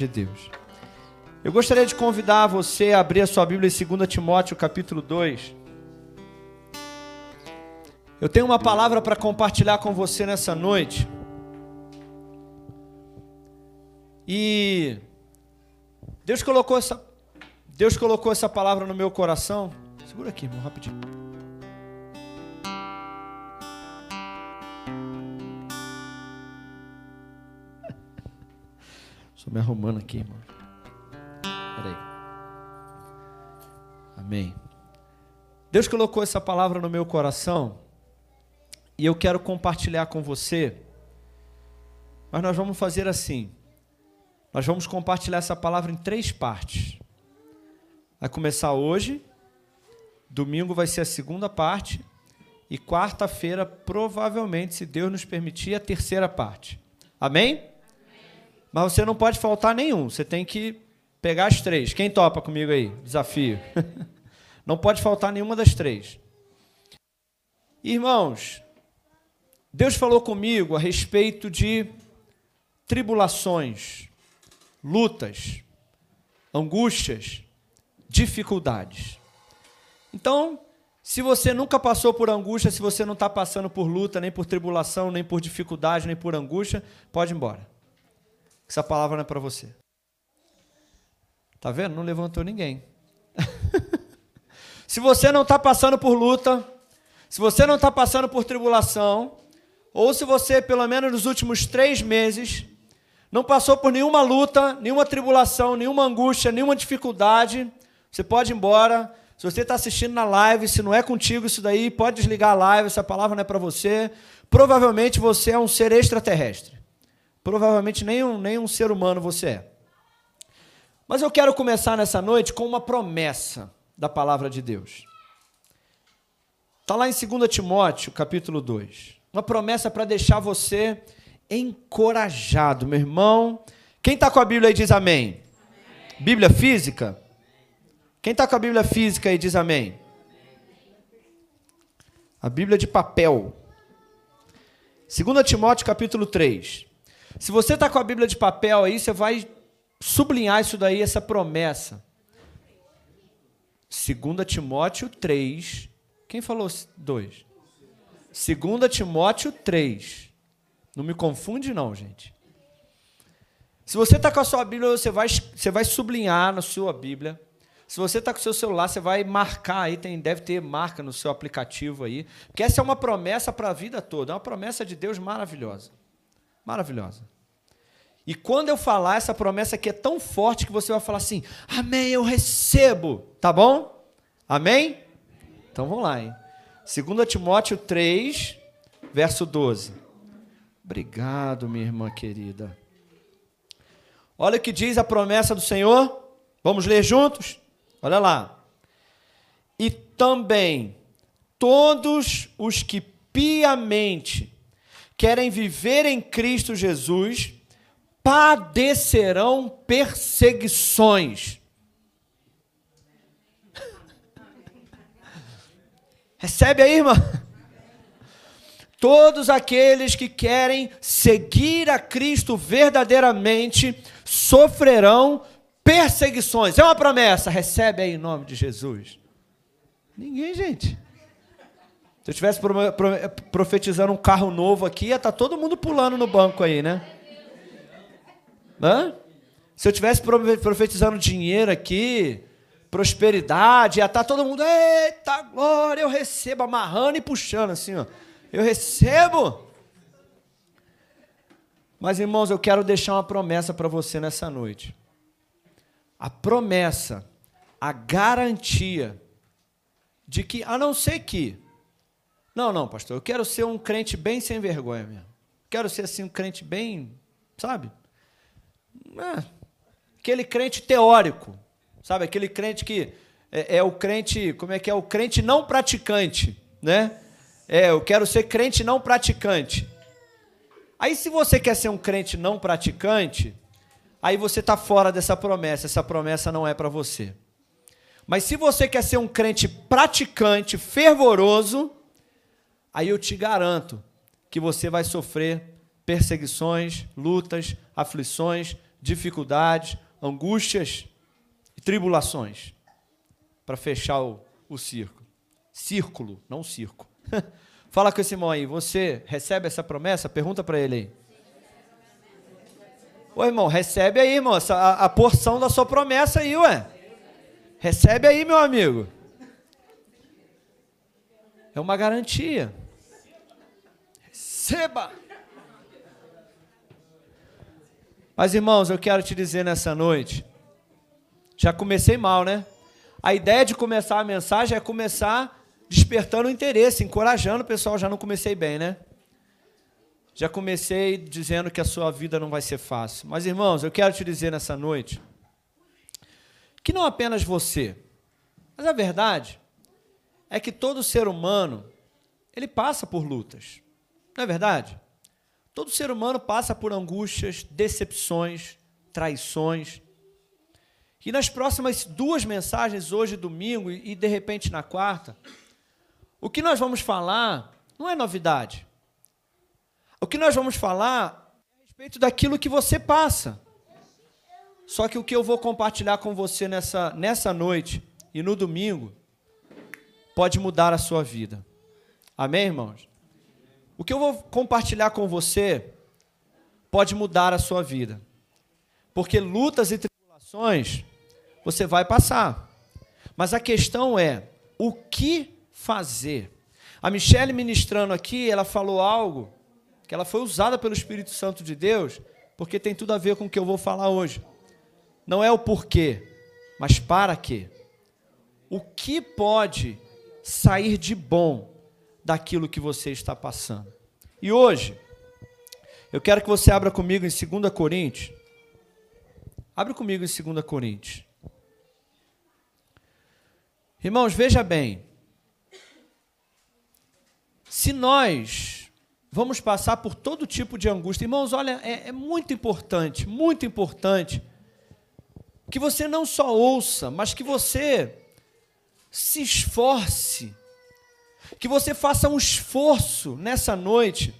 de Deus. Eu gostaria de convidar você a abrir a sua Bíblia em 2 Timóteo, capítulo 2. Eu tenho uma palavra para compartilhar com você nessa noite. E Deus colocou essa Deus colocou essa palavra no meu coração. Segura aqui, irmão, rapidinho. Estou me arrumando aqui, irmão. Peraí. Amém. Deus colocou essa palavra no meu coração e eu quero compartilhar com você. Mas nós vamos fazer assim. Nós vamos compartilhar essa palavra em três partes. Vai começar hoje, domingo vai ser a segunda parte e quarta-feira, provavelmente, se Deus nos permitir, a terceira parte. Amém? Mas você não pode faltar nenhum. Você tem que pegar as três. Quem topa comigo aí? Desafio. não pode faltar nenhuma das três. Irmãos, Deus falou comigo a respeito de tribulações, lutas, angústias, dificuldades. Então, se você nunca passou por angústia, se você não está passando por luta, nem por tribulação, nem por dificuldade, nem por angústia, pode ir embora. Essa palavra não é para você. Tá vendo? Não levantou ninguém. se você não está passando por luta, se você não está passando por tribulação, ou se você, pelo menos nos últimos três meses, não passou por nenhuma luta, nenhuma tribulação, nenhuma angústia, nenhuma dificuldade, você pode ir embora. Se você está assistindo na live, se não é contigo isso daí, pode desligar a live, essa palavra não é para você. Provavelmente você é um ser extraterrestre. Provavelmente nem um, nem um ser humano você é. Mas eu quero começar nessa noite com uma promessa da palavra de Deus. Está lá em 2 Timóteo, capítulo 2. Uma promessa para deixar você encorajado, meu irmão. Quem está com a Bíblia aí diz amém. amém. Bíblia física? Quem está com a Bíblia física aí diz amém. A Bíblia de papel. 2 Timóteo capítulo 3. Se você está com a Bíblia de papel aí, você vai sublinhar isso daí, essa promessa. 2 Timóteo 3. Quem falou 2? 2 Timóteo 3. Não me confunde, não, gente. Se você está com a sua Bíblia, você vai, você vai sublinhar na sua Bíblia. Se você está com o seu celular, você vai marcar aí, tem, deve ter marca no seu aplicativo aí. Porque essa é uma promessa para a vida toda. É uma promessa de Deus maravilhosa. Maravilhosa. E quando eu falar, essa promessa aqui é tão forte que você vai falar assim: Amém, eu recebo. Tá bom? Amém? Então vamos lá, hein? 2 Timóteo 3, verso 12. Obrigado, minha irmã querida. Olha o que diz a promessa do Senhor. Vamos ler juntos? Olha lá. E também todos os que piamente querem viver em Cristo Jesus padecerão perseguições. Recebe aí, irmã? Todos aqueles que querem seguir a Cristo verdadeiramente sofrerão perseguições. É uma promessa. Recebe aí em nome de Jesus. Ninguém, gente. Eu estivesse profetizando um carro novo aqui, ia estar tá todo mundo pulando no banco aí, né? Hã? Se eu estivesse profetizando dinheiro aqui, prosperidade, ia estar tá todo mundo, eita glória, eu recebo, amarrando e puxando assim, ó. Eu recebo. Mas, irmãos, eu quero deixar uma promessa para você nessa noite. A promessa, a garantia de que, a não ser que não, não, pastor, eu quero ser um crente bem sem vergonha mesmo. Quero ser assim um crente bem, sabe? É, aquele crente teórico, sabe? Aquele crente que é, é, o crente, como é que é? O crente não praticante, né? É, eu quero ser crente não praticante. Aí, se você quer ser um crente não praticante, aí você está fora dessa promessa. Essa promessa não é para você. Mas se você quer ser um crente praticante, fervoroso, aí eu te garanto que você vai sofrer perseguições, lutas, aflições, dificuldades, angústias e tribulações. Para fechar o, o circo. Círculo, não circo. Fala com esse irmão aí, você recebe essa promessa? Pergunta para ele aí. Ô irmão, recebe aí, irmão, a, a porção da sua promessa aí, ué. Recebe aí, meu amigo. É uma garantia. Receba. Mas irmãos, eu quero te dizer nessa noite, já comecei mal, né? A ideia de começar a mensagem é começar despertando o interesse, encorajando o pessoal. Já não comecei bem, né? Já comecei dizendo que a sua vida não vai ser fácil. Mas, irmãos, eu quero te dizer nessa noite que não apenas você, mas a verdade é que todo ser humano ele passa por lutas. Não é verdade? Todo ser humano passa por angústias, decepções, traições. E nas próximas duas mensagens, hoje domingo e de repente na quarta, o que nós vamos falar não é novidade. O que nós vamos falar é a respeito daquilo que você passa. Só que o que eu vou compartilhar com você nessa, nessa noite e no domingo pode mudar a sua vida. Amém, irmãos? O que eu vou compartilhar com você pode mudar a sua vida. Porque lutas e tribulações você vai passar. Mas a questão é o que fazer. A Michelle ministrando aqui, ela falou algo que ela foi usada pelo Espírito Santo de Deus, porque tem tudo a ver com o que eu vou falar hoje. Não é o porquê, mas para quê. O que pode sair de bom daquilo que você está passando? E hoje, eu quero que você abra comigo em 2 Coríntios. Abre comigo em 2 Coríntios. Irmãos, veja bem. Se nós vamos passar por todo tipo de angústia, irmãos, olha, é, é muito importante, muito importante, que você não só ouça, mas que você se esforce, que você faça um esforço nessa noite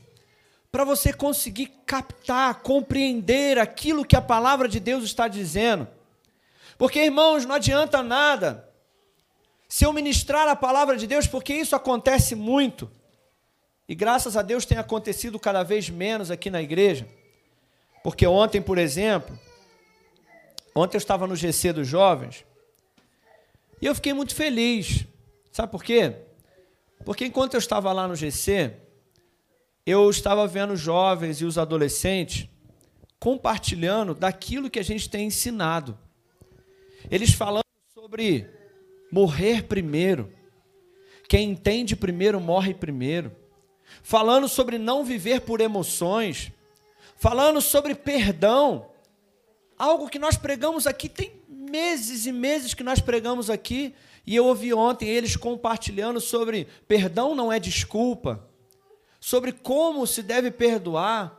para você conseguir captar, compreender aquilo que a palavra de Deus está dizendo. Porque, irmãos, não adianta nada se eu ministrar a palavra de Deus, porque isso acontece muito. E graças a Deus tem acontecido cada vez menos aqui na igreja. Porque ontem, por exemplo, ontem eu estava no GC dos jovens e eu fiquei muito feliz. Sabe por quê? Porque enquanto eu estava lá no GC, eu estava vendo os jovens e os adolescentes compartilhando daquilo que a gente tem ensinado. Eles falando sobre morrer primeiro. Quem entende primeiro morre primeiro. Falando sobre não viver por emoções. Falando sobre perdão. Algo que nós pregamos aqui, tem meses e meses que nós pregamos aqui. E eu ouvi ontem eles compartilhando sobre perdão não é desculpa. Sobre como se deve perdoar.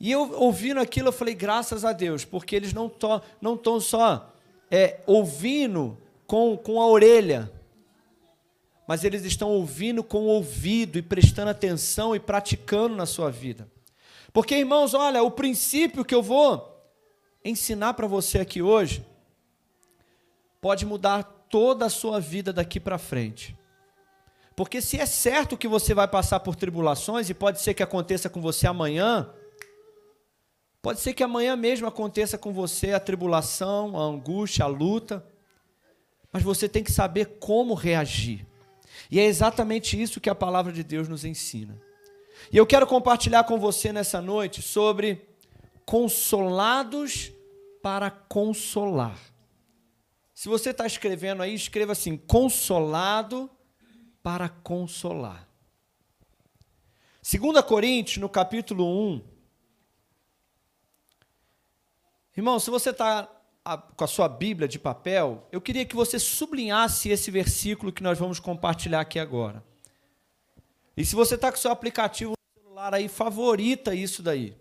E eu ouvindo aquilo, eu falei, graças a Deus, porque eles não estão não só é, ouvindo com, com a orelha, mas eles estão ouvindo com o ouvido e prestando atenção e praticando na sua vida. Porque, irmãos, olha, o princípio que eu vou ensinar para você aqui hoje pode mudar toda a sua vida daqui para frente. Porque se é certo que você vai passar por tribulações, e pode ser que aconteça com você amanhã, pode ser que amanhã mesmo aconteça com você a tribulação, a angústia, a luta mas você tem que saber como reagir. E é exatamente isso que a palavra de Deus nos ensina. E eu quero compartilhar com você nessa noite sobre consolados para consolar. Se você está escrevendo aí, escreva assim: consolado para consolar. 2 Coríntios, no capítulo 1. Irmão, se você está a, com a sua Bíblia de papel, eu queria que você sublinhasse esse versículo que nós vamos compartilhar aqui agora. E se você está com o seu aplicativo no celular aí, favorita isso daí.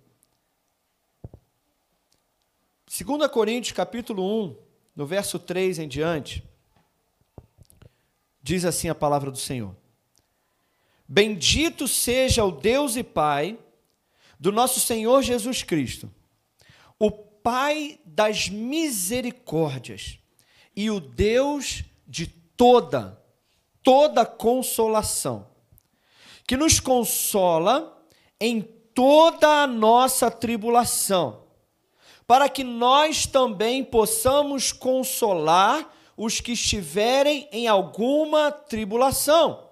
2 Coríntios capítulo 1, no verso 3 em diante, diz assim a palavra do Senhor: Bendito seja o Deus e Pai do nosso Senhor Jesus Cristo, o Pai das misericórdias e o Deus de toda, toda consolação, que nos consola em toda a nossa tribulação, para que nós também possamos consolar os que estiverem em alguma tribulação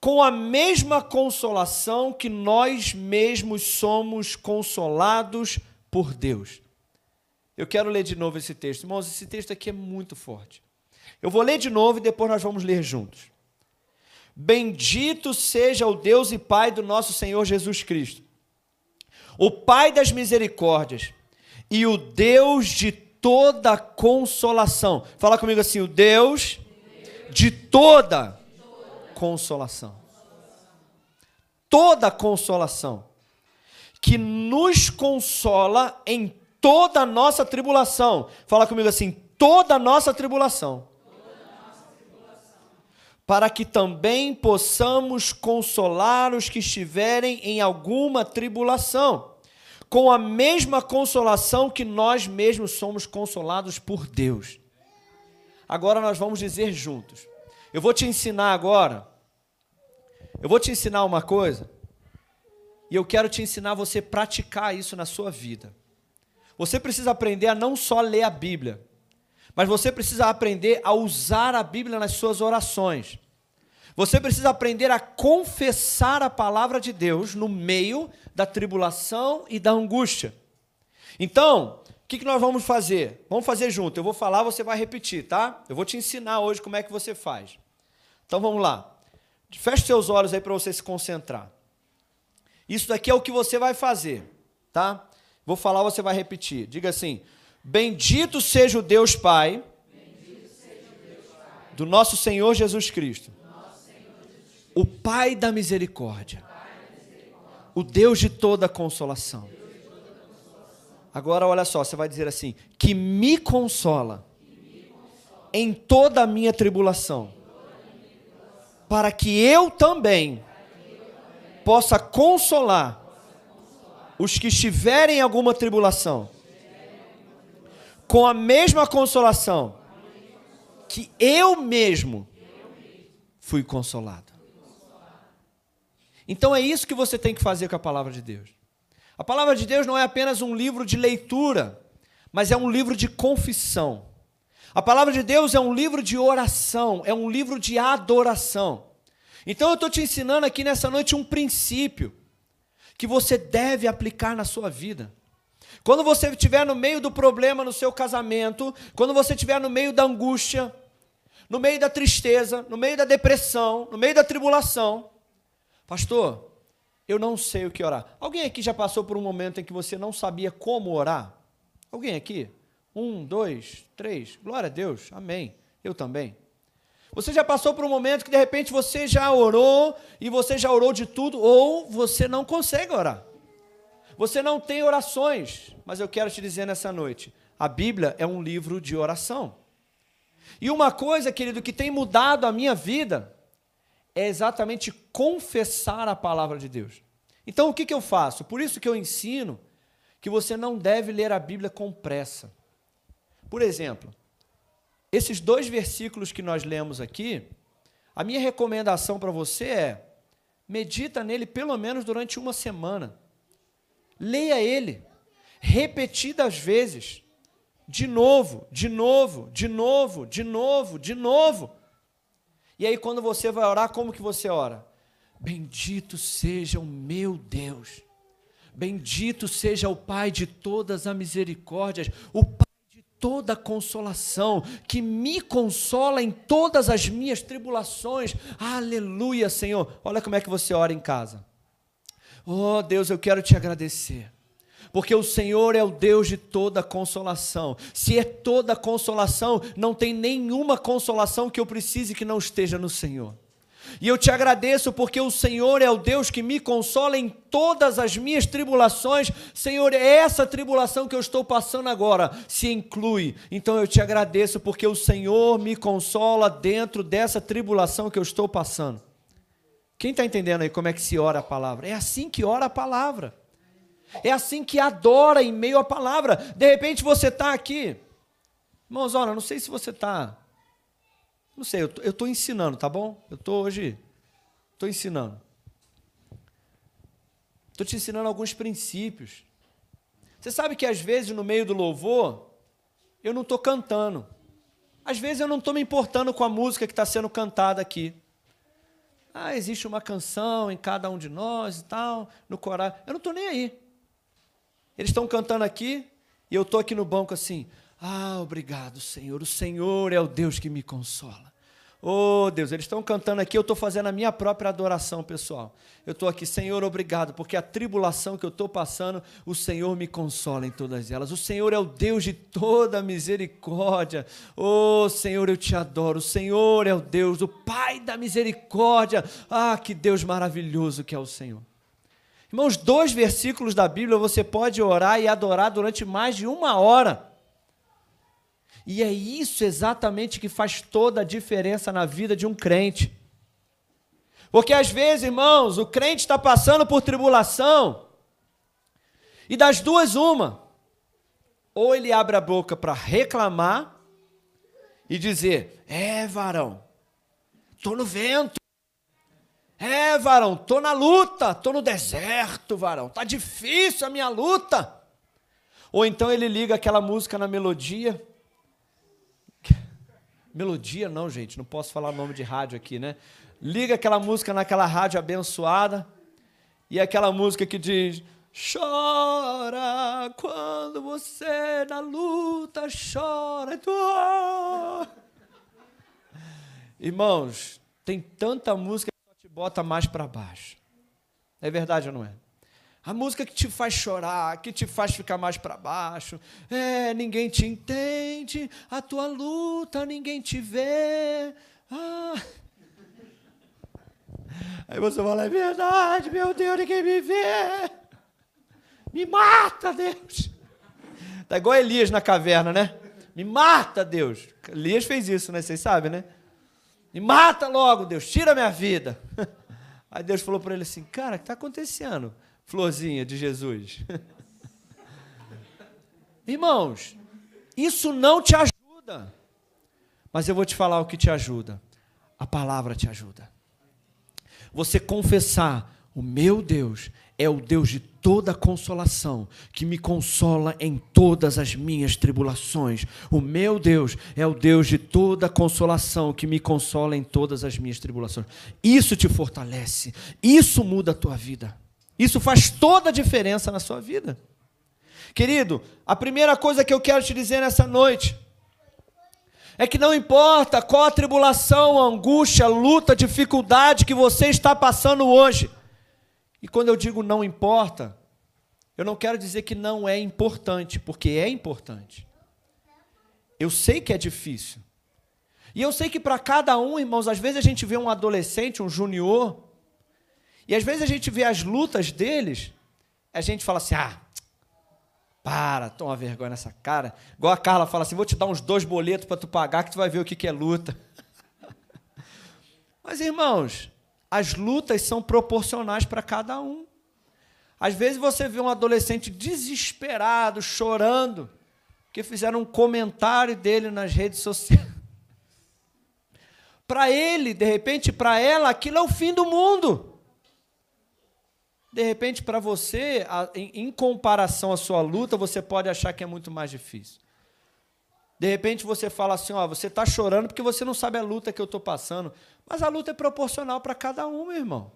com a mesma consolação que nós mesmos somos consolados por Deus. Eu quero ler de novo esse texto. Irmãos, esse texto aqui é muito forte. Eu vou ler de novo e depois nós vamos ler juntos. Bendito seja o Deus e Pai do nosso Senhor Jesus Cristo, o Pai das misericórdias e o Deus de toda consolação. Fala comigo assim: o Deus de toda consolação. Toda consolação. Que nos consola em toda nossa tribulação. Fala comigo assim: toda nossa tribulação. Para que também possamos consolar os que estiverem em alguma tribulação, com a mesma consolação que nós mesmos somos consolados por Deus. Agora nós vamos dizer juntos: eu vou te ensinar agora. Eu vou te ensinar uma coisa. E eu quero te ensinar você praticar isso na sua vida. Você precisa aprender a não só ler a Bíblia, mas você precisa aprender a usar a Bíblia nas suas orações. Você precisa aprender a confessar a palavra de Deus no meio da tribulação e da angústia. Então, o que, que nós vamos fazer? Vamos fazer junto. Eu vou falar, você vai repetir, tá? Eu vou te ensinar hoje como é que você faz. Então vamos lá. Feche seus olhos aí para você se concentrar. Isso daqui é o que você vai fazer, tá? Vou falar, você vai repetir. Diga assim: Bendito seja o Deus Pai, do nosso Senhor Jesus Cristo, o Pai da misericórdia, o Deus de toda consolação Agora olha só, você vai dizer assim: que me consola em toda a minha tribulação, para que eu também possa consolar os que estiverem em alguma tribulação, com a mesma consolação que eu mesmo fui consolado. Então é isso que você tem que fazer com a palavra de Deus. A palavra de Deus não é apenas um livro de leitura, mas é um livro de confissão. A palavra de Deus é um livro de oração, é um livro de adoração. Então eu estou te ensinando aqui nessa noite um princípio que você deve aplicar na sua vida. Quando você estiver no meio do problema no seu casamento, quando você estiver no meio da angústia, no meio da tristeza, no meio da depressão, no meio da tribulação, pastor, eu não sei o que orar. Alguém aqui já passou por um momento em que você não sabia como orar? Alguém aqui? Um, dois, três. Glória a Deus. Amém. Eu também. Você já passou por um momento que de repente você já orou e você já orou de tudo, ou você não consegue orar. Você não tem orações, mas eu quero te dizer nessa noite: a Bíblia é um livro de oração. E uma coisa, querido, que tem mudado a minha vida é exatamente confessar a palavra de Deus. Então o que, que eu faço? Por isso que eu ensino que você não deve ler a Bíblia com pressa. Por exemplo, esses dois versículos que nós lemos aqui, a minha recomendação para você é: medita nele pelo menos durante uma semana. Leia ele repetidas vezes, de novo, de novo, de novo, de novo, de novo. E aí, quando você vai orar, como que você ora? Bendito seja o meu Deus. Bendito seja o Pai de todas as misericórdias, o Pai de toda consolação, que me consola em todas as minhas tribulações. Aleluia, Senhor. Olha como é que você ora em casa. Oh, Deus, eu quero te agradecer porque o Senhor é o Deus de toda consolação. Se é toda consolação, não tem nenhuma consolação que eu precise que não esteja no Senhor. E eu te agradeço porque o Senhor é o Deus que me consola em todas as minhas tribulações. Senhor, essa tribulação que eu estou passando agora se inclui. Então eu te agradeço porque o Senhor me consola dentro dessa tribulação que eu estou passando. Quem está entendendo aí como é que se ora a palavra? É assim que ora a palavra. É assim que adora em meio à palavra. De repente você está aqui. Irmãos, olha, não sei se você está. Não sei, eu estou ensinando, tá bom? Eu estou hoje. Estou ensinando. Estou te ensinando alguns princípios. Você sabe que às vezes no meio do louvor, eu não estou cantando. Às vezes eu não estou me importando com a música que está sendo cantada aqui. Ah, existe uma canção em cada um de nós e tal, no coral. Eu não estou nem aí. Eles estão cantando aqui e eu estou aqui no banco assim. Ah, obrigado, Senhor. O Senhor é o Deus que me consola. Oh Deus, eles estão cantando aqui, eu estou fazendo a minha própria adoração, pessoal. Eu estou aqui, Senhor, obrigado, porque a tribulação que eu estou passando, o Senhor me consola em todas elas. O Senhor é o Deus de toda misericórdia. Oh Senhor, eu te adoro. O Senhor é o Deus, o Pai da misericórdia. Ah, que Deus maravilhoso que é o Senhor. Irmãos, dois versículos da Bíblia você pode orar e adorar durante mais de uma hora. E é isso exatamente que faz toda a diferença na vida de um crente. Porque às vezes, irmãos, o crente está passando por tribulação, e das duas, uma. Ou ele abre a boca para reclamar e dizer: É, varão, estou no vento. É, varão, estou na luta, estou no deserto, varão, está difícil a minha luta. Ou então ele liga aquela música na melodia Melodia não, gente, não posso falar nome de rádio aqui, né? Liga aquela música naquela rádio abençoada e aquela música que diz: Chora quando você na luta chora. Irmãos, tem tanta música bota mais para baixo. É verdade ou não é? A música que te faz chorar, que te faz ficar mais para baixo. É, ninguém te entende, a tua luta ninguém te vê. Ah. Aí você fala, é verdade, meu Deus, ninguém me vê. Me mata, Deus. Tá igual Elias na caverna, né? Me mata, Deus. Elias fez isso, né? Vocês sabem, né? Me mata logo, Deus, tira minha vida. Aí Deus falou para ele assim: Cara, o que está acontecendo? florzinha de Jesus. Irmãos, isso não te ajuda. Mas eu vou te falar o que te ajuda. A palavra te ajuda. Você confessar: o meu Deus é o Deus de toda consolação, que me consola em todas as minhas tribulações. O meu Deus é o Deus de toda consolação, que me consola em todas as minhas tribulações. Isso te fortalece, isso muda a tua vida. Isso faz toda a diferença na sua vida. Querido, a primeira coisa que eu quero te dizer nessa noite é que não importa qual a tribulação, a angústia, a luta, a dificuldade que você está passando hoje. E quando eu digo não importa, eu não quero dizer que não é importante, porque é importante. Eu sei que é difícil. E eu sei que para cada um, irmãos, às vezes a gente vê um adolescente, um junior, e às vezes a gente vê as lutas deles, a gente fala assim: ah, para, toma vergonha nessa cara. Igual a Carla fala assim: vou te dar uns dois boletos para tu pagar que tu vai ver o que, que é luta. Mas irmãos, as lutas são proporcionais para cada um. Às vezes você vê um adolescente desesperado, chorando, porque fizeram um comentário dele nas redes sociais. Para ele, de repente, para ela, aquilo é o fim do mundo. De repente, para você, em comparação à sua luta, você pode achar que é muito mais difícil. De repente você fala assim, ó, você está chorando porque você não sabe a luta que eu estou passando. Mas a luta é proporcional para cada um, meu irmão.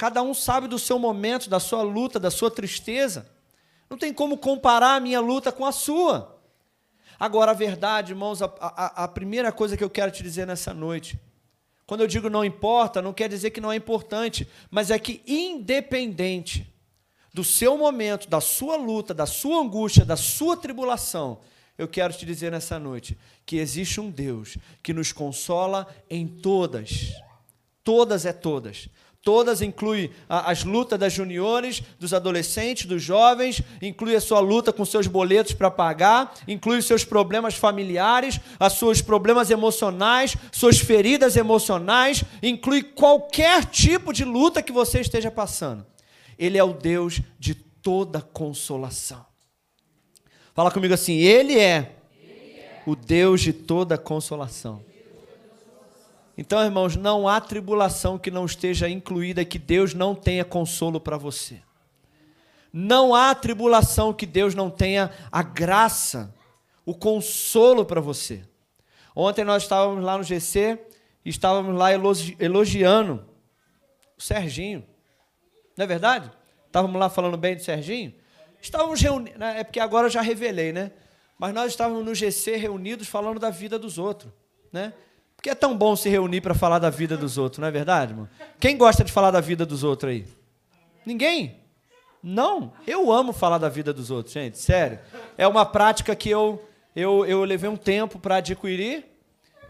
Cada um sabe do seu momento, da sua luta, da sua tristeza. Não tem como comparar a minha luta com a sua. Agora, a verdade, irmãos, a, a, a primeira coisa que eu quero te dizer nessa noite quando eu digo não importa, não quer dizer que não é importante, mas é que independente do seu momento, da sua luta, da sua angústia, da sua tribulação, eu quero te dizer nessa noite que existe um Deus que nos consola em todas. Todas é todas. Todas inclui as lutas das juniores, dos adolescentes, dos jovens, inclui a sua luta com seus boletos para pagar, inclui os seus problemas familiares, os seus problemas emocionais, suas feridas emocionais, inclui qualquer tipo de luta que você esteja passando. Ele é o Deus de toda consolação. Fala comigo assim: Ele é, o Deus de toda consolação. Então, irmãos, não há tribulação que não esteja incluída, que Deus não tenha consolo para você. Não há tribulação que Deus não tenha a graça, o consolo para você. Ontem nós estávamos lá no GC estávamos lá elogiando o Serginho. Não é verdade? Estávamos lá falando bem do Serginho. Estávamos reunidos, né? é porque agora eu já revelei, né? Mas nós estávamos no GC reunidos falando da vida dos outros, né? Porque é tão bom se reunir para falar da vida dos outros, não é verdade, irmão? Quem gosta de falar da vida dos outros aí? Ninguém? Não, eu amo falar da vida dos outros, gente, sério. É uma prática que eu, eu, eu levei um tempo para adquirir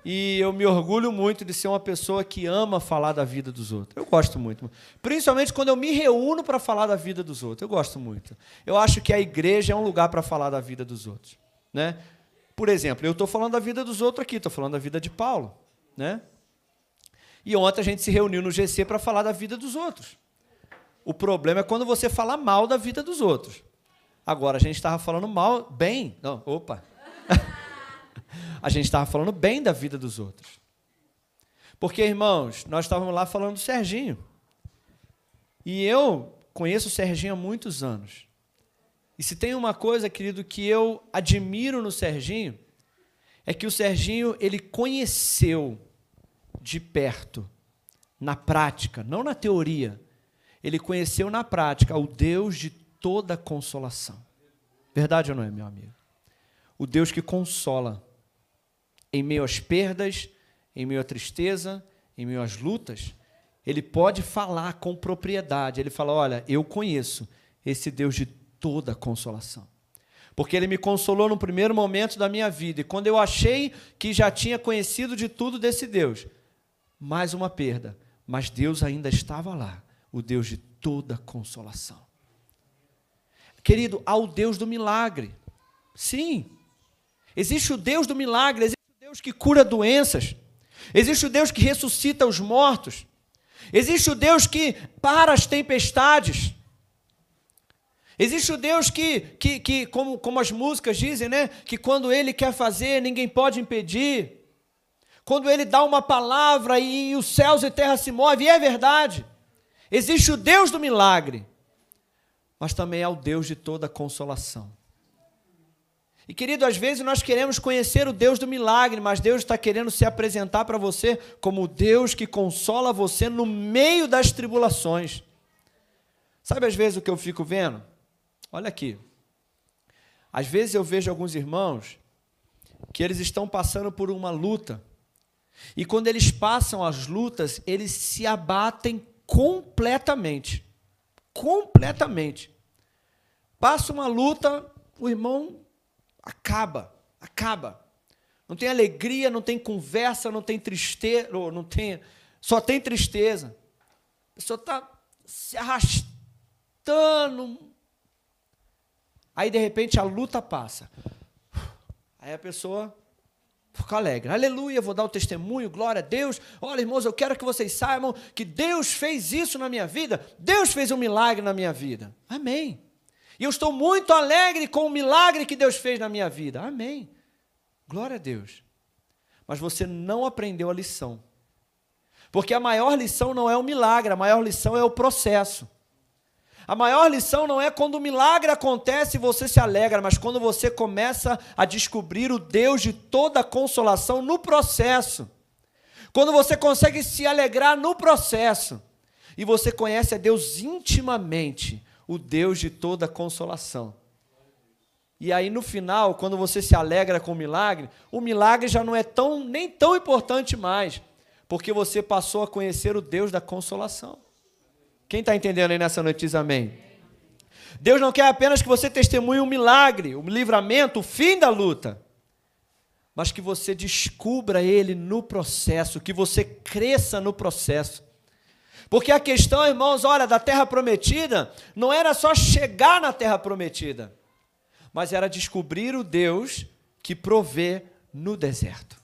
e eu me orgulho muito de ser uma pessoa que ama falar da vida dos outros. Eu gosto muito. Principalmente quando eu me reúno para falar da vida dos outros. Eu gosto muito. Eu acho que a igreja é um lugar para falar da vida dos outros. Né? Por exemplo, eu estou falando da vida dos outros aqui, estou falando da vida de Paulo. Né? E ontem a gente se reuniu no GC para falar da vida dos outros. O problema é quando você fala mal da vida dos outros. Agora, a gente estava falando mal, bem. Não, opa. a gente estava falando bem da vida dos outros. Porque, irmãos, nós estávamos lá falando do Serginho. E eu conheço o Serginho há muitos anos. E se tem uma coisa, querido, que eu admiro no Serginho, é que o Serginho ele conheceu de perto, na prática, não na teoria, ele conheceu na prática o Deus de toda consolação. Verdade ou não é, meu amigo? O Deus que consola em meio às perdas, em meio à tristeza, em meio às lutas, ele pode falar com propriedade. Ele fala: Olha, eu conheço esse Deus de toda consolação. Porque ele me consolou no primeiro momento da minha vida. E quando eu achei que já tinha conhecido de tudo desse Deus, mais uma perda. Mas Deus ainda estava lá o Deus de toda consolação. Querido, há o Deus do milagre. Sim. Existe o Deus do milagre, existe o Deus que cura doenças. Existe o Deus que ressuscita os mortos. Existe o Deus que para as tempestades. Existe o Deus que, que, que como, como as músicas dizem, né? Que quando Ele quer fazer, ninguém pode impedir. Quando Ele dá uma palavra e, os céus e terra se movem, e é verdade. Existe o Deus do milagre, mas também é o Deus de toda consolação. E querido, às vezes nós queremos conhecer o Deus do milagre, mas Deus está querendo se apresentar para você como o Deus que consola você no meio das tribulações. Sabe às vezes o que eu fico vendo? Olha aqui. Às vezes eu vejo alguns irmãos que eles estão passando por uma luta. E quando eles passam as lutas, eles se abatem completamente. Completamente. Passa uma luta, o irmão acaba, acaba. Não tem alegria, não tem conversa, não tem tristeza, não tem, só tem tristeza. A pessoa está se arrastando. Aí de repente a luta passa. Aí a pessoa Fico alegre. Aleluia, vou dar o testemunho, glória a Deus. Olha, irmãos, eu quero que vocês saibam que Deus fez isso na minha vida. Deus fez um milagre na minha vida. Amém. E eu estou muito alegre com o milagre que Deus fez na minha vida. Amém. Glória a Deus. Mas você não aprendeu a lição. Porque a maior lição não é o milagre, a maior lição é o processo. A maior lição não é quando o milagre acontece e você se alegra, mas quando você começa a descobrir o Deus de toda consolação no processo. Quando você consegue se alegrar no processo e você conhece a Deus intimamente, o Deus de toda consolação. E aí no final, quando você se alegra com o milagre, o milagre já não é tão nem tão importante mais, porque você passou a conhecer o Deus da consolação. Quem está entendendo aí nessa noite diz amém? Deus não quer apenas que você testemunhe um milagre, um livramento, o fim da luta, mas que você descubra ele no processo, que você cresça no processo. Porque a questão, irmãos, olha, da terra prometida, não era só chegar na terra prometida, mas era descobrir o Deus que provê no deserto.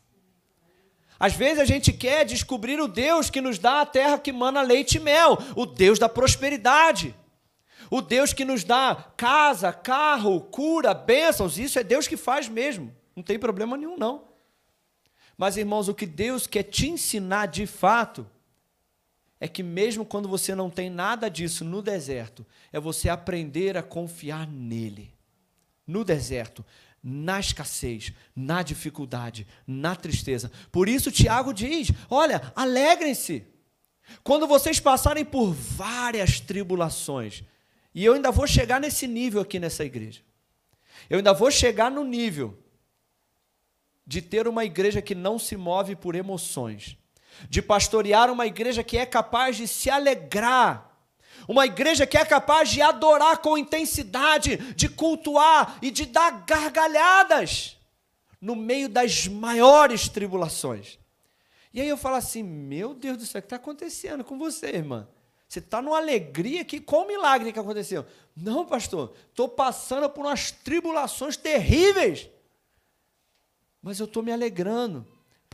Às vezes a gente quer descobrir o Deus que nos dá a terra que mana leite e mel, o Deus da prosperidade. O Deus que nos dá casa, carro, cura, bênçãos, isso é Deus que faz mesmo. Não tem problema nenhum, não. Mas, irmãos, o que Deus quer te ensinar de fato é que, mesmo quando você não tem nada disso no deserto, é você aprender a confiar nele. No deserto, na escassez, na dificuldade, na tristeza. Por isso, Tiago diz: olha, alegrem-se. Quando vocês passarem por várias tribulações, e eu ainda vou chegar nesse nível aqui nessa igreja, eu ainda vou chegar no nível de ter uma igreja que não se move por emoções, de pastorear uma igreja que é capaz de se alegrar, uma igreja que é capaz de adorar com intensidade, de cultuar e de dar gargalhadas no meio das maiores tribulações. E aí eu falo assim: meu Deus do céu, o que está acontecendo com você, irmã? Você está numa alegria aqui, qual o milagre que aconteceu? Não, pastor, estou passando por umas tribulações terríveis mas eu estou me alegrando,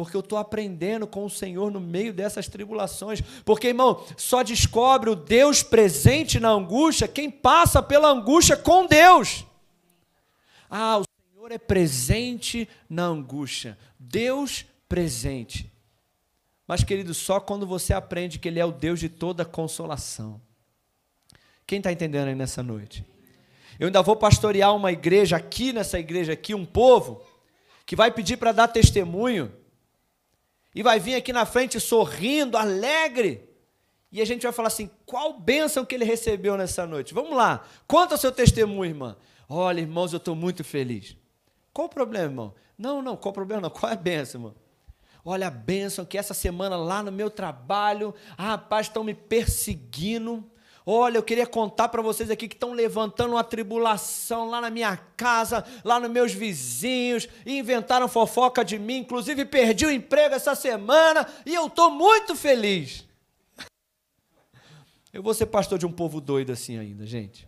porque eu estou aprendendo com o Senhor no meio dessas tribulações. Porque, irmão, só descobre o Deus presente na angústia quem passa pela angústia com Deus. Ah, o Senhor é presente na angústia. Deus presente. Mas, querido, só quando você aprende que Ele é o Deus de toda consolação. Quem está entendendo aí nessa noite? Eu ainda vou pastorear uma igreja aqui, nessa igreja aqui, um povo que vai pedir para dar testemunho, e vai vir aqui na frente sorrindo, alegre, e a gente vai falar assim: qual bênção que ele recebeu nessa noite? Vamos lá, conta o seu testemunho, irmã. Olha, irmãos, eu estou muito feliz. Qual o problema, irmão? Não, não, qual o problema não? Qual é a bênção, irmão? Olha a bênção que essa semana lá no meu trabalho, ah, rapaz, estão me perseguindo, Olha, eu queria contar para vocês aqui que estão levantando uma tribulação lá na minha casa, lá nos meus vizinhos, inventaram fofoca de mim, inclusive perdi o emprego essa semana e eu estou muito feliz. Eu vou ser pastor de um povo doido assim ainda, gente.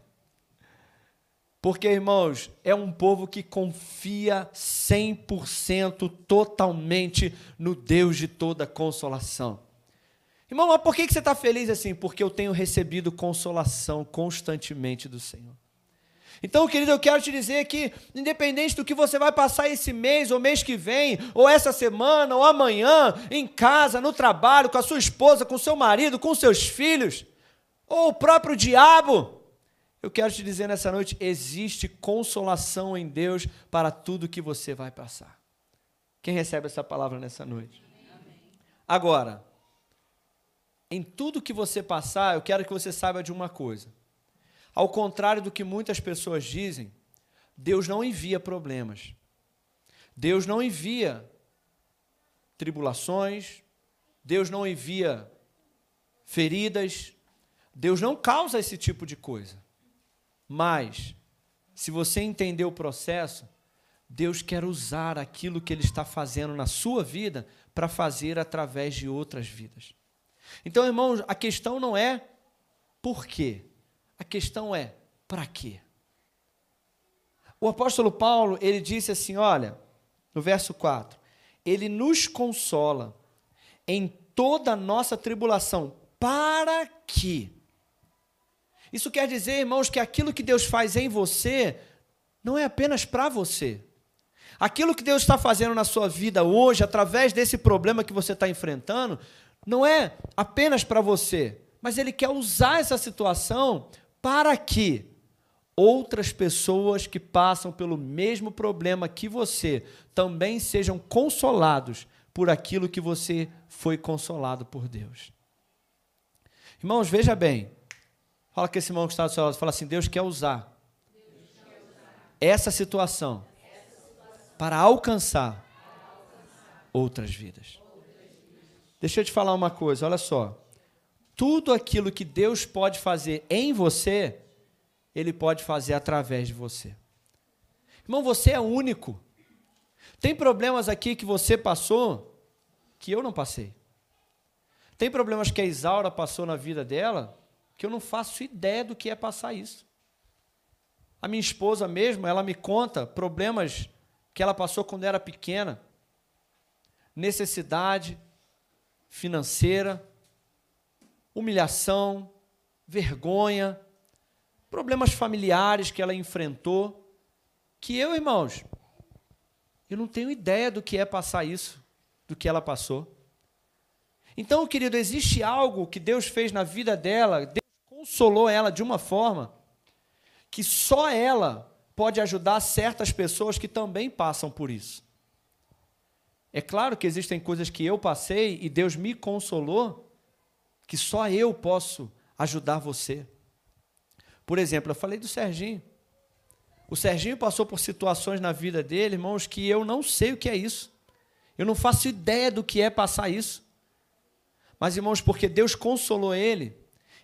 Porque, irmãos, é um povo que confia 100% totalmente no Deus de toda consolação. Irmão, mas por que você está feliz assim? Porque eu tenho recebido consolação constantemente do Senhor. Então, querido, eu quero te dizer que, independente do que você vai passar esse mês, ou mês que vem, ou essa semana, ou amanhã, em casa, no trabalho, com a sua esposa, com o seu marido, com seus filhos, ou o próprio diabo, eu quero te dizer nessa noite: existe consolação em Deus para tudo que você vai passar. Quem recebe essa palavra nessa noite? Agora, em tudo que você passar, eu quero que você saiba de uma coisa. Ao contrário do que muitas pessoas dizem, Deus não envia problemas. Deus não envia tribulações, Deus não envia feridas, Deus não causa esse tipo de coisa. Mas, se você entender o processo, Deus quer usar aquilo que Ele está fazendo na sua vida para fazer através de outras vidas. Então, irmãos, a questão não é por quê, a questão é para quê. O apóstolo Paulo, ele disse assim, olha, no verso 4, ele nos consola em toda a nossa tribulação, para quê? Isso quer dizer, irmãos, que aquilo que Deus faz em você não é apenas para você. Aquilo que Deus está fazendo na sua vida hoje, através desse problema que você está enfrentando, não é apenas para você, mas ele quer usar essa situação para que outras pessoas que passam pelo mesmo problema que você também sejam consolados por aquilo que você foi consolado por Deus. Irmãos, veja bem. Fala que esse irmão que está do seu lado, fala assim: Deus quer usar, Deus quer usar essa, situação essa situação para alcançar, para alcançar outras vidas. Deixa eu te falar uma coisa, olha só. Tudo aquilo que Deus pode fazer em você, Ele pode fazer através de você. Irmão, você é único. Tem problemas aqui que você passou que eu não passei. Tem problemas que a Isaura passou na vida dela que eu não faço ideia do que é passar isso. A minha esposa mesmo, ela me conta problemas que ela passou quando era pequena, necessidade, financeira, humilhação, vergonha, problemas familiares que ela enfrentou, que eu, irmãos, eu não tenho ideia do que é passar isso, do que ela passou. Então, querido, existe algo que Deus fez na vida dela, Deus consolou ela de uma forma que só ela pode ajudar certas pessoas que também passam por isso. É claro que existem coisas que eu passei e Deus me consolou, que só eu posso ajudar você. Por exemplo, eu falei do Serginho. O Serginho passou por situações na vida dele, irmãos, que eu não sei o que é isso. Eu não faço ideia do que é passar isso. Mas, irmãos, porque Deus consolou ele,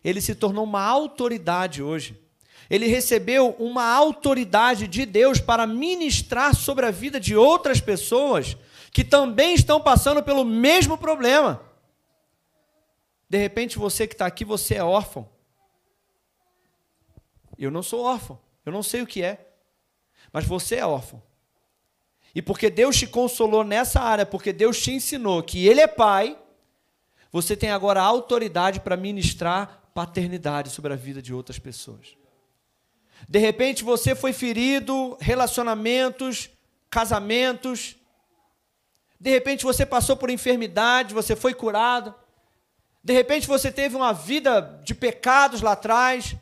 ele se tornou uma autoridade hoje. Ele recebeu uma autoridade de Deus para ministrar sobre a vida de outras pessoas que também estão passando pelo mesmo problema. De repente, você que está aqui, você é órfão. Eu não sou órfão, eu não sei o que é, mas você é órfão. E porque Deus te consolou nessa área, porque Deus te ensinou que Ele é Pai, você tem agora autoridade para ministrar paternidade sobre a vida de outras pessoas. De repente você foi ferido, relacionamentos, casamentos. De repente você passou por enfermidade, você foi curado. De repente você teve uma vida de pecados lá atrás.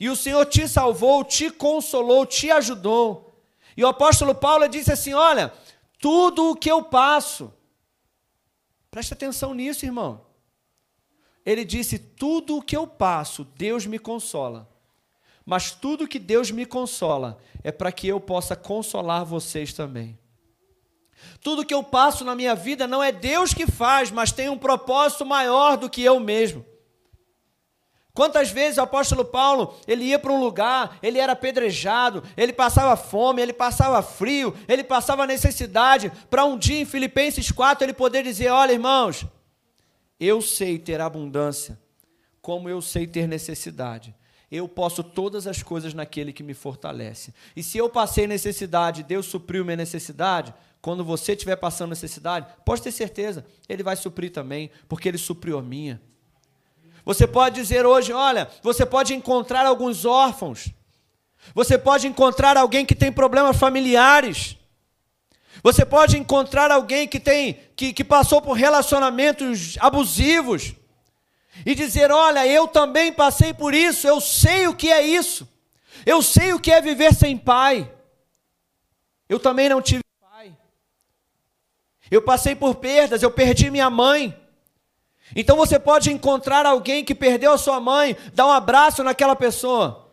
E o Senhor te salvou, te consolou, te ajudou. E o apóstolo Paulo disse assim: Olha, tudo o que eu passo, presta atenção nisso, irmão. Ele disse: Tudo o que eu passo, Deus me consola. Mas tudo que Deus me consola é para que eu possa consolar vocês também. Tudo que eu passo na minha vida não é Deus que faz, mas tem um propósito maior do que eu mesmo. Quantas vezes o apóstolo Paulo, ele ia para um lugar, ele era apedrejado, ele passava fome, ele passava frio, ele passava necessidade, para um dia em Filipenses 4 ele poder dizer: Olha, irmãos, eu sei ter abundância, como eu sei ter necessidade. Eu posso todas as coisas naquele que me fortalece. E se eu passei necessidade, Deus supriu minha necessidade, quando você estiver passando necessidade, pode ter certeza, Ele vai suprir também, porque Ele supriu a minha. Você pode dizer hoje: olha, você pode encontrar alguns órfãos, você pode encontrar alguém que tem problemas familiares, você pode encontrar alguém que tem que, que passou por relacionamentos abusivos e dizer: olha, eu também passei por isso, eu sei o que é isso, eu sei o que é viver sem pai. Eu também não tive. Eu passei por perdas, eu perdi minha mãe. Então você pode encontrar alguém que perdeu a sua mãe, dar um abraço naquela pessoa.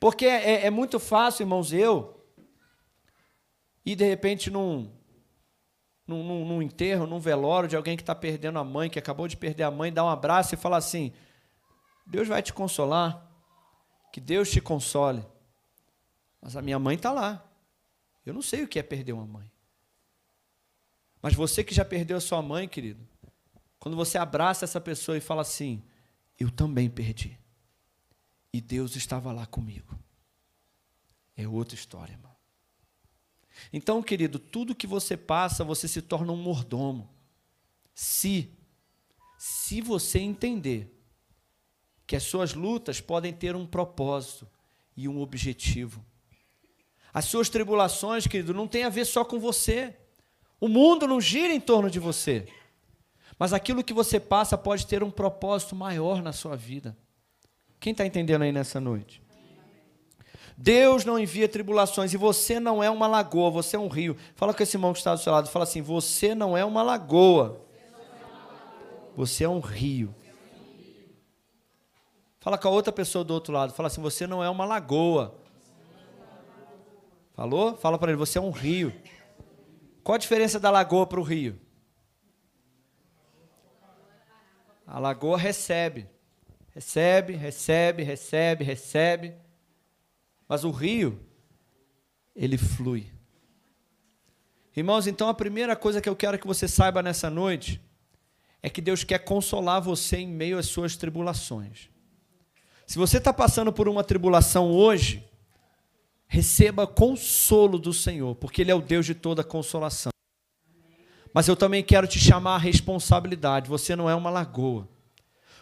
Porque é, é muito fácil, irmãos, eu ir de repente num, num, num, num enterro, num velório de alguém que está perdendo a mãe, que acabou de perder a mãe, dar um abraço e falar assim: Deus vai te consolar, que Deus te console. Mas a minha mãe está lá. Eu não sei o que é perder uma mãe. Mas você que já perdeu a sua mãe, querido, quando você abraça essa pessoa e fala assim: Eu também perdi. E Deus estava lá comigo. É outra história, irmão. Então, querido, tudo que você passa, você se torna um mordomo. Se, se você entender que as suas lutas podem ter um propósito e um objetivo. As suas tribulações, querido, não tem a ver só com você. O mundo não gira em torno de você. Mas aquilo que você passa pode ter um propósito maior na sua vida. Quem está entendendo aí nessa noite? Deus não envia tribulações e você não é uma lagoa, você é um rio. Fala com esse irmão que está do seu lado, fala assim: você não é uma lagoa, você é um rio. Fala com a outra pessoa do outro lado, fala assim: você não é uma lagoa. Falou? Fala para ele: você é um rio. Qual a diferença da lagoa para o rio? A lagoa recebe, recebe, recebe, recebe, recebe. Mas o rio, ele flui. Irmãos, então a primeira coisa que eu quero que você saiba nessa noite é que Deus quer consolar você em meio às suas tribulações. Se você está passando por uma tribulação hoje, receba consolo do Senhor, porque Ele é o Deus de toda consolação. Mas eu também quero te chamar a responsabilidade. Você não é uma lagoa.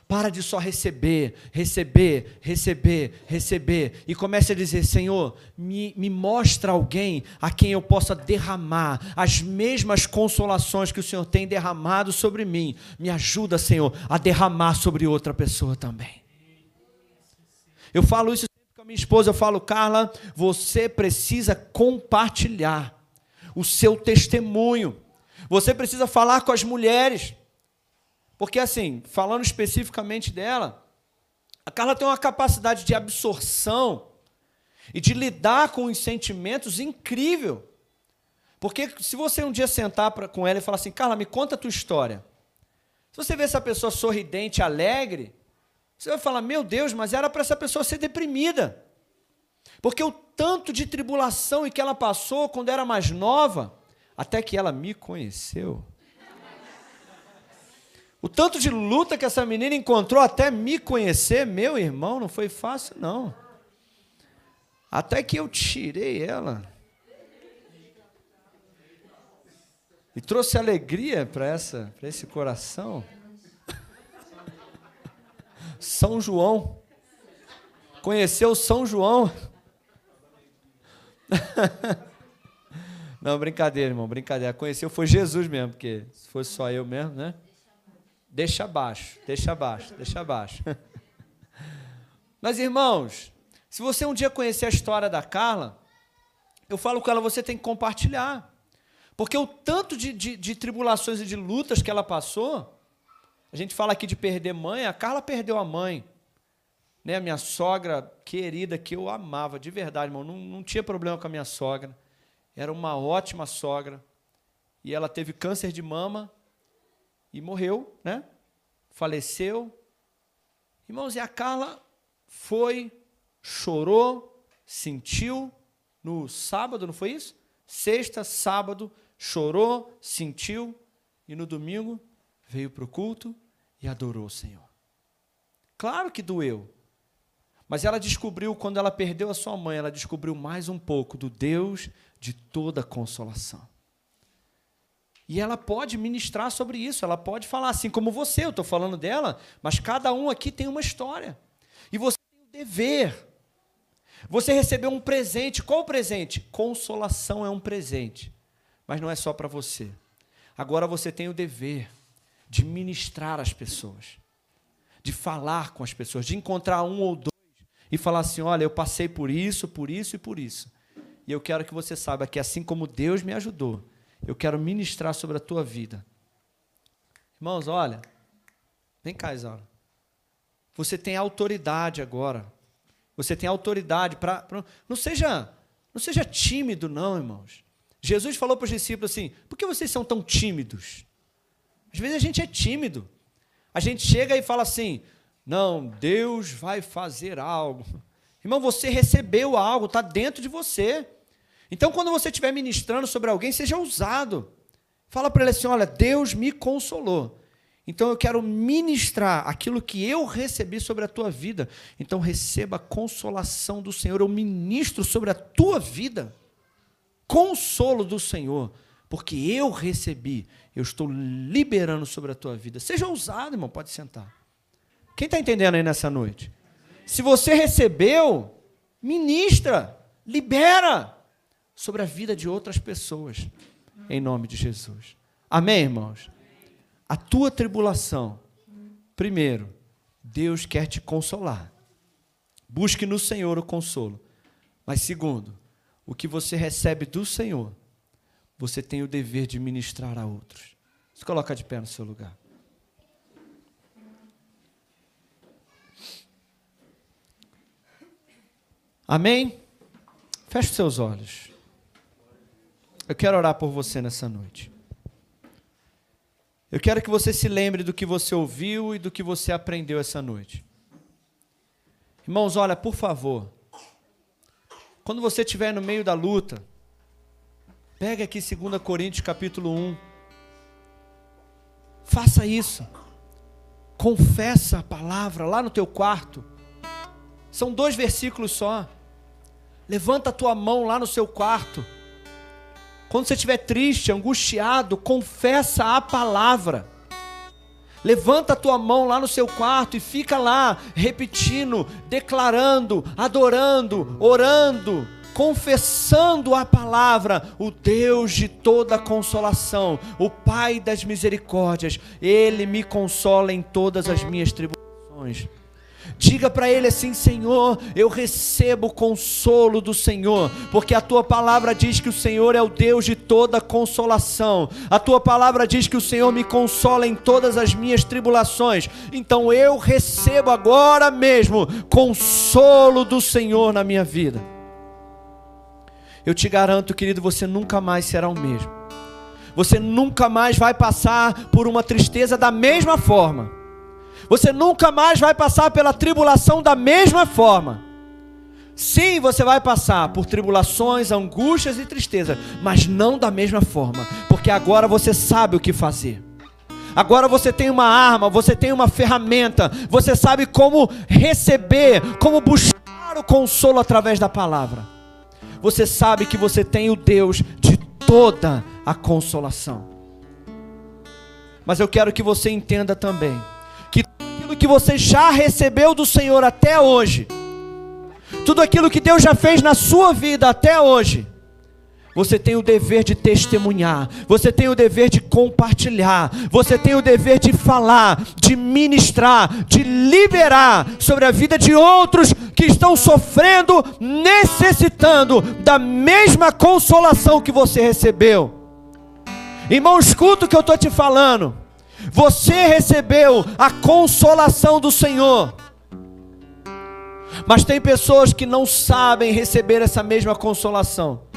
Para de só receber, receber, receber, receber. E comece a dizer: Senhor, me, me mostra alguém a quem eu possa derramar as mesmas consolações que o Senhor tem derramado sobre mim. Me ajuda, Senhor, a derramar sobre outra pessoa também. Eu falo isso minha esposa. Eu falo, Carla, você precisa compartilhar o seu testemunho. Você precisa falar com as mulheres. Porque, assim, falando especificamente dela, a Carla tem uma capacidade de absorção e de lidar com os sentimentos incrível. Porque se você um dia sentar pra, com ela e falar assim, Carla, me conta a tua história. Se você vê essa pessoa sorridente, alegre, você vai falar, meu Deus, mas era para essa pessoa ser deprimida. Porque o tanto de tribulação e que ela passou quando era mais nova, até que ela me conheceu. O tanto de luta que essa menina encontrou até me conhecer, meu irmão, não foi fácil, não. Até que eu tirei ela. E trouxe alegria para esse coração. São João. Conheceu São João? Não, brincadeira, irmão, brincadeira. Conheceu foi Jesus mesmo, porque se fosse só eu mesmo, né? Deixa abaixo, deixa abaixo, deixa abaixo. Mas, irmãos, se você um dia conhecer a história da Carla, eu falo com ela, você tem que compartilhar. Porque o tanto de, de, de, tribulações e de lutas que ela passou, a gente fala aqui de perder mãe, a Carla perdeu a mãe. Né, a minha sogra querida, que eu amava, de verdade, irmão, não, não tinha problema com a minha sogra. Era uma ótima sogra. E ela teve câncer de mama e morreu, né? Faleceu. Irmãos, e a Carla foi, chorou, sentiu no sábado, não foi isso? Sexta, sábado, chorou, sentiu e no domingo veio para o culto e adorou o Senhor. Claro que doeu. Mas ela descobriu, quando ela perdeu a sua mãe, ela descobriu mais um pouco do Deus de toda consolação. E ela pode ministrar sobre isso, ela pode falar assim como você, eu estou falando dela, mas cada um aqui tem uma história. E você tem o dever. Você recebeu um presente. Qual o presente? Consolação é um presente. Mas não é só para você. Agora você tem o dever de ministrar às pessoas, de falar com as pessoas, de encontrar um ou dois e falar assim: olha, eu passei por isso, por isso e por isso. E eu quero que você saiba que assim como Deus me ajudou, eu quero ministrar sobre a tua vida. Irmãos, olha, vem cá, Isaura. Você tem autoridade agora. Você tem autoridade para. Não seja, não seja tímido, não, irmãos. Jesus falou para os discípulos assim: por que vocês são tão tímidos? Às vezes a gente é tímido. A gente chega e fala assim: não, Deus vai fazer algo. Irmão, você recebeu algo, está dentro de você. Então, quando você estiver ministrando sobre alguém, seja ousado. Fala para ele assim: olha, Deus me consolou. Então eu quero ministrar aquilo que eu recebi sobre a tua vida. Então receba a consolação do Senhor. Eu ministro sobre a tua vida. Consolo do Senhor. Porque eu recebi. Eu estou liberando sobre a tua vida. Seja ousado, irmão. Pode sentar. Quem está entendendo aí nessa noite? Se você recebeu, ministra. Libera sobre a vida de outras pessoas, em nome de Jesus. Amém, irmãos? A tua tribulação, primeiro, Deus quer te consolar. Busque no Senhor o consolo. Mas, segundo, o que você recebe do Senhor, você tem o dever de ministrar a outros. Se coloca de pé no seu lugar. Amém? Feche seus olhos. Eu quero orar por você nessa noite. Eu quero que você se lembre do que você ouviu e do que você aprendeu essa noite. Irmãos, olha, por favor, quando você estiver no meio da luta, pega aqui 2 Coríntios capítulo 1. Faça isso. Confessa a palavra lá no teu quarto. São dois versículos só. Levanta a tua mão lá no seu quarto quando você estiver triste, angustiado, confessa a palavra. Levanta a tua mão lá no seu quarto e fica lá repetindo, declarando, adorando, orando, confessando a palavra, o Deus de toda consolação, o Pai das misericórdias, ele me consola em todas as minhas tribulações. Diga para ele assim: Senhor, eu recebo o consolo do Senhor, porque a tua palavra diz que o Senhor é o Deus de toda consolação. A tua palavra diz que o Senhor me consola em todas as minhas tribulações. Então eu recebo agora mesmo consolo do Senhor na minha vida. Eu te garanto, querido, você nunca mais será o mesmo. Você nunca mais vai passar por uma tristeza da mesma forma. Você nunca mais vai passar pela tribulação da mesma forma. Sim, você vai passar por tribulações, angústias e tristezas, mas não da mesma forma, porque agora você sabe o que fazer. Agora você tem uma arma, você tem uma ferramenta, você sabe como receber, como buscar o consolo através da palavra. Você sabe que você tem o Deus de toda a consolação. Mas eu quero que você entenda também aquilo que você já recebeu do Senhor até hoje, tudo aquilo que Deus já fez na sua vida até hoje, você tem o dever de testemunhar, você tem o dever de compartilhar, você tem o dever de falar, de ministrar, de liberar sobre a vida de outros que estão sofrendo, necessitando da mesma consolação que você recebeu. Irmão, escuta o que eu estou te falando. Você recebeu a consolação do Senhor. Mas tem pessoas que não sabem receber essa mesma consolação.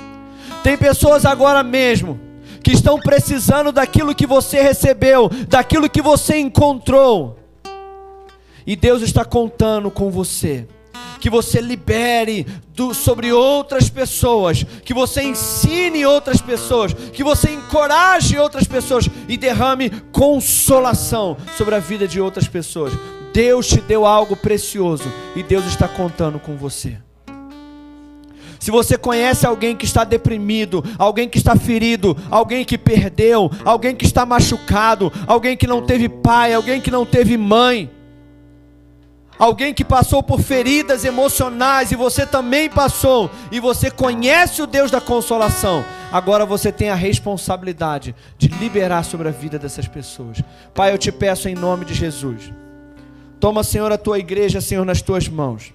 Tem pessoas agora mesmo que estão precisando daquilo que você recebeu, daquilo que você encontrou. E Deus está contando com você que você libere do, sobre outras pessoas, que você ensine outras pessoas, que você encoraje outras pessoas e derrame consolação sobre a vida de outras pessoas. Deus te deu algo precioso e Deus está contando com você. Se você conhece alguém que está deprimido, alguém que está ferido, alguém que perdeu, alguém que está machucado, alguém que não teve pai, alguém que não teve mãe, alguém que passou por feridas emocionais e você também passou, e você conhece o Deus da consolação, agora você tem a responsabilidade de liberar sobre a vida dessas pessoas. Pai, eu te peço em nome de Jesus. Toma, Senhor, a tua igreja, Senhor, nas tuas mãos.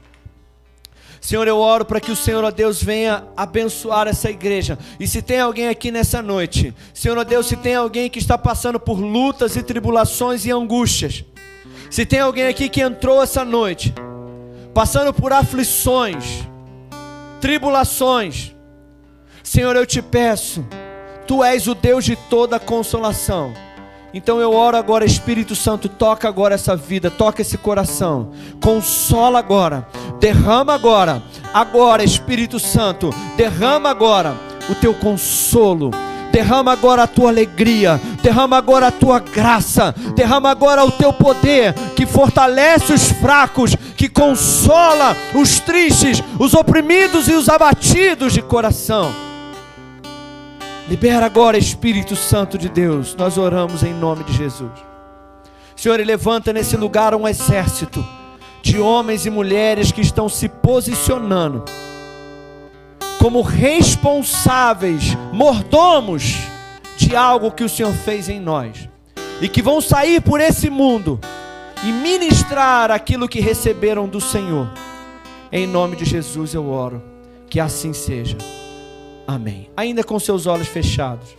Senhor, eu oro para que o Senhor, ó Deus, venha abençoar essa igreja. E se tem alguém aqui nessa noite, Senhor, ó Deus, se tem alguém que está passando por lutas e tribulações e angústias, se tem alguém aqui que entrou essa noite, passando por aflições, tribulações, Senhor, eu te peço, Tu és o Deus de toda consolação. Então eu oro agora, Espírito Santo, toca agora essa vida, toca esse coração, consola agora, derrama agora, agora, Espírito Santo, derrama agora o teu consolo derrama agora a tua alegria, derrama agora a tua graça, derrama agora o teu poder que fortalece os fracos, que consola os tristes, os oprimidos e os abatidos de coração. Libera agora, Espírito Santo de Deus, nós oramos em nome de Jesus. Senhor, levanta nesse lugar um exército de homens e mulheres que estão se posicionando como responsáveis, mordomos de algo que o Senhor fez em nós, e que vão sair por esse mundo e ministrar aquilo que receberam do Senhor. Em nome de Jesus eu oro, que assim seja. Amém. Ainda com seus olhos fechados.